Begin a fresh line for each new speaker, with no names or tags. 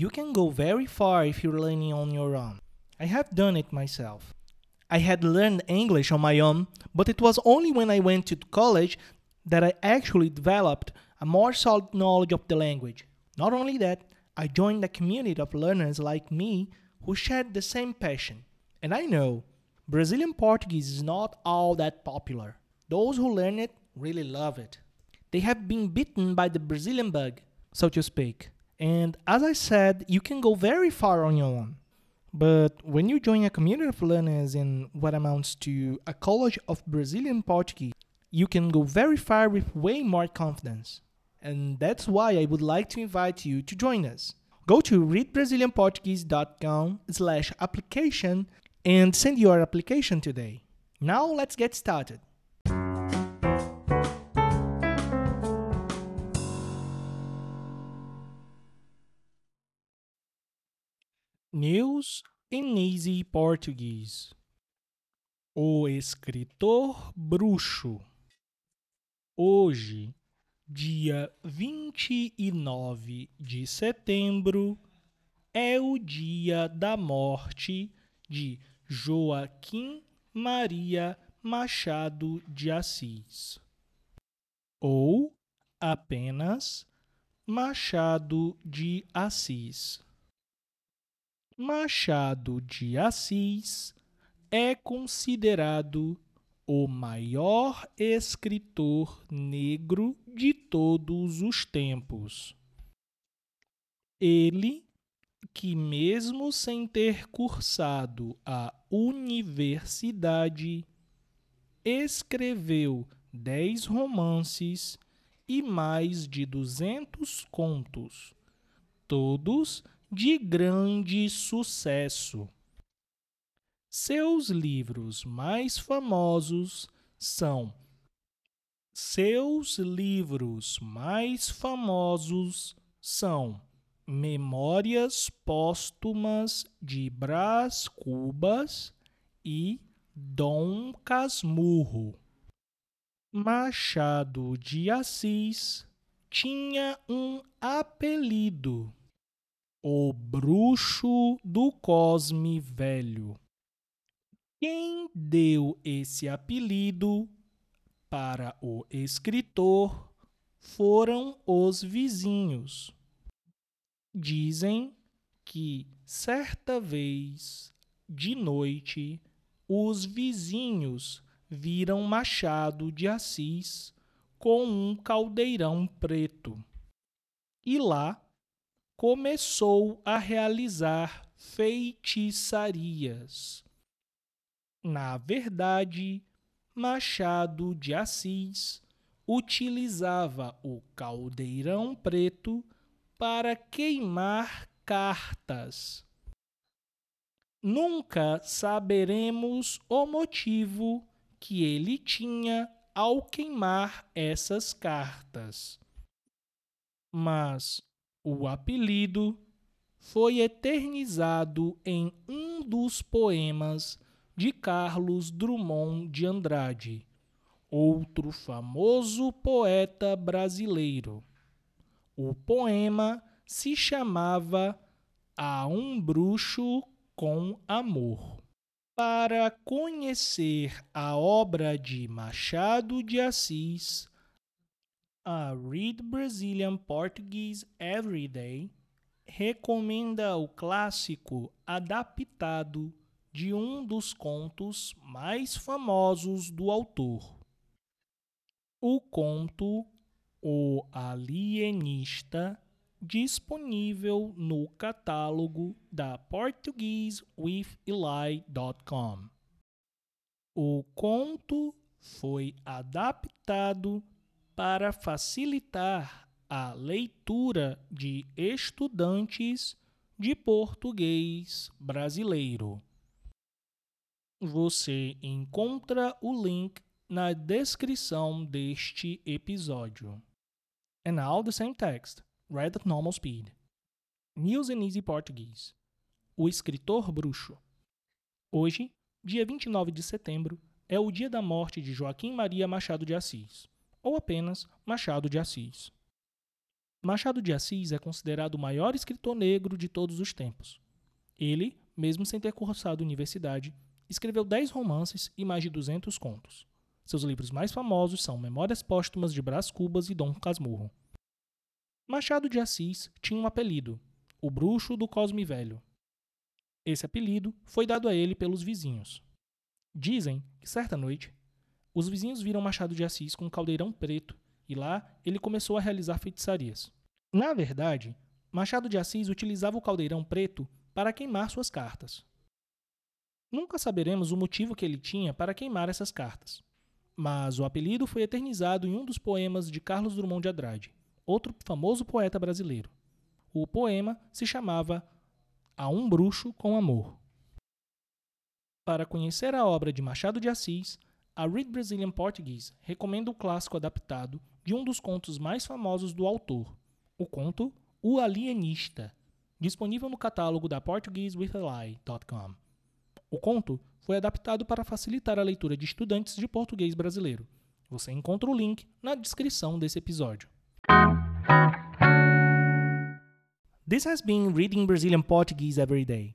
You can go very far if you're learning on your own. I have done it myself. I had learned English on my own, but it was only when I went to college that I actually developed a more solid knowledge of the language. Not only that, I joined a community of learners like me who shared the same passion. And I know Brazilian Portuguese is not all that popular. Those who learn it really love it. They have been bitten by the Brazilian bug, so to speak. And as I said, you can go very far on your own. But when you join a community of learners in what amounts to a college of Brazilian Portuguese, you can go very far with way more confidence. And that's why I would like to invite you to join us. Go to readbrazilianportuguese.com slash application and send your application today. Now let's get started. News in Easy Português. O escritor bruxo. Hoje, dia 29 de setembro, é o dia da morte de Joaquim Maria Machado de Assis. Ou apenas Machado de Assis. Machado de Assis é considerado o maior escritor negro de todos os tempos. Ele, que mesmo sem ter cursado a universidade, escreveu dez romances e mais de duzentos contos, todos de grande sucesso. Seus livros mais famosos são Seus livros mais famosos são Memórias Póstumas de Brás Cubas e Dom Casmurro. Machado de Assis tinha um apelido o Bruxo do Cosme Velho. Quem deu esse apelido para o escritor foram os vizinhos. Dizem que certa vez, de noite, os vizinhos viram Machado de Assis com um caldeirão preto. E lá começou a realizar feitiçarias. Na verdade, Machado de Assis utilizava o caldeirão preto para queimar cartas. Nunca saberemos o motivo que ele tinha ao queimar essas cartas. Mas o apelido foi eternizado em um dos poemas de Carlos Drummond de Andrade, outro famoso poeta brasileiro. O poema se chamava A um Bruxo com Amor. Para conhecer a obra de Machado de Assis, a Read Brazilian Portuguese Every Day recomenda o clássico adaptado de um dos contos mais famosos do autor. O conto O Alienista, disponível no catálogo da PortugueseWithEli.com. O conto foi adaptado para facilitar a leitura de estudantes de português brasileiro. Você encontra o link na descrição deste episódio. And now the same text, read at normal speed. News in Easy Portuguese. O escritor bruxo. Hoje, dia 29 de setembro, é o dia da morte de Joaquim Maria Machado de Assis ou apenas Machado de Assis. Machado de Assis é considerado o maior escritor negro de todos os tempos. Ele, mesmo sem ter cursado universidade, escreveu 10 romances e mais de 200 contos. Seus livros mais famosos são Memórias Póstumas de Brás Cubas e Dom Casmurro. Machado de Assis tinha um apelido, o Bruxo do Cosme Velho. Esse apelido foi dado a ele pelos vizinhos. Dizem que certa noite, os vizinhos viram Machado de Assis com um caldeirão preto e lá ele começou a realizar feitiçarias. Na verdade, Machado de Assis utilizava o caldeirão preto para queimar suas cartas. Nunca saberemos o motivo que ele tinha para queimar essas cartas, mas o apelido foi eternizado em um dos poemas de Carlos Drummond de Andrade, outro famoso poeta brasileiro. O poema se chamava A um Bruxo com Amor. Para conhecer a obra de Machado de Assis, a Read Brazilian Portuguese recomenda o clássico adaptado de um dos contos mais famosos do autor, o conto O Alienista, disponível no catálogo da PortugueseWithAli.com. O conto foi adaptado para facilitar a leitura de estudantes de português brasileiro. Você encontra o link na descrição desse episódio. This has been Reading Brazilian Portuguese Every Day,